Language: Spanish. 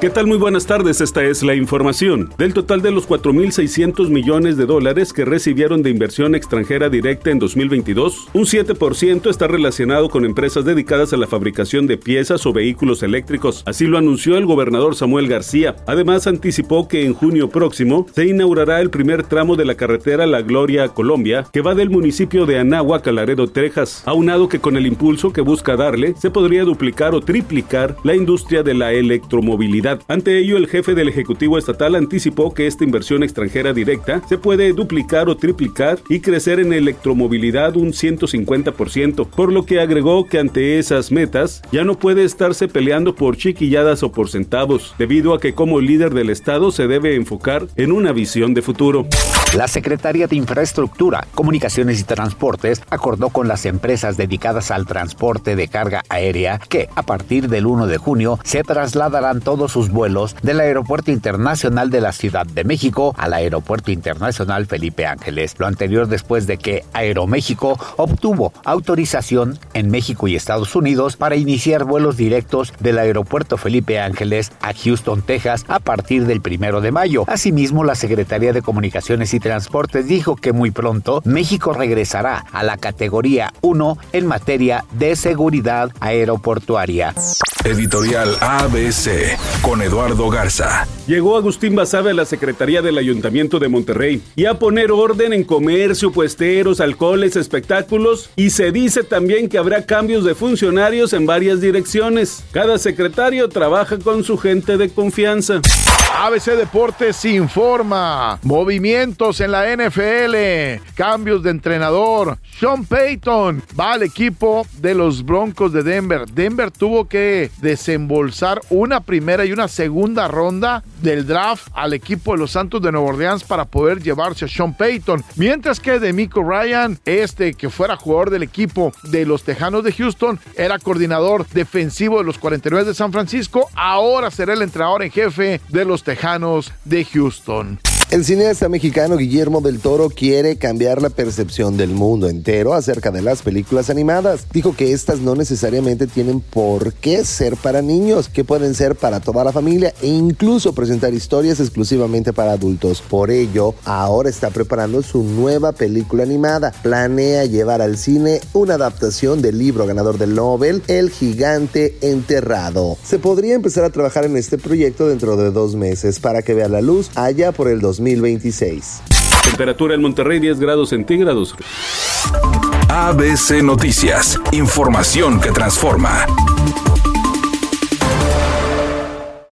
¿Qué tal? Muy buenas tardes, esta es la información. Del total de los 4.600 millones de dólares que recibieron de inversión extranjera directa en 2022, un 7% está relacionado con empresas dedicadas a la fabricación de piezas o vehículos eléctricos. Así lo anunció el gobernador Samuel García. Además, anticipó que en junio próximo se inaugurará el primer tramo de la carretera La Gloria a Colombia, que va del municipio de Anáhuac a Laredo, Texas, aunado que con el impulso que busca darle, se podría duplicar o triplicar la industria de la electromovilidad ante ello, el jefe del Ejecutivo Estatal anticipó que esta inversión extranjera directa se puede duplicar o triplicar y crecer en electromovilidad un 150%, por lo que agregó que ante esas metas ya no puede estarse peleando por chiquilladas o por centavos, debido a que como líder del Estado se debe enfocar en una visión de futuro. La Secretaría de Infraestructura, Comunicaciones y Transportes acordó con las empresas dedicadas al transporte de carga aérea que a partir del 1 de junio se trasladarán todos sus vuelos del Aeropuerto Internacional de la Ciudad de México al Aeropuerto Internacional Felipe Ángeles. Lo anterior después de que Aeroméxico obtuvo autorización en México y Estados Unidos para iniciar vuelos directos del Aeropuerto Felipe Ángeles a Houston, Texas a partir del 1 de mayo. Asimismo, la Secretaría de Comunicaciones y Transportes dijo que muy pronto México regresará a la categoría 1 en materia de seguridad aeroportuaria. Editorial ABC con Eduardo Garza. Llegó Agustín Basabe a la Secretaría del Ayuntamiento de Monterrey y a poner orden en comercio, puesteros, alcoholes, espectáculos y se dice también que habrá cambios de funcionarios en varias direcciones. Cada secretario trabaja con su gente de confianza. ABC Deportes informa. Movimientos en la NFL. Cambios de entrenador. Sean Payton va al equipo de los Broncos de Denver. Denver tuvo que desembolsar una primera y una segunda ronda del draft al equipo de los Santos de Nueva Orleans para poder llevarse a Sean Payton. Mientras que Demico Ryan, este que fuera jugador del equipo de los Tejanos de Houston, era coordinador defensivo de los 49 de San Francisco, ahora será el entrenador en jefe de los Tejanos de Houston. El cineasta mexicano Guillermo del Toro quiere cambiar la percepción del mundo entero acerca de las películas animadas. Dijo que estas no necesariamente tienen por qué ser para niños, que pueden ser para toda la familia e incluso presentar historias exclusivamente para adultos. Por ello, ahora está preparando su nueva película animada. Planea llevar al cine una adaptación del libro ganador del Nobel, El gigante enterrado. Se podría empezar a trabajar en este proyecto dentro de dos meses para que vea la luz allá por el 2026. Temperatura en Monterrey 10 grados centígrados. ABC Noticias, información que transforma.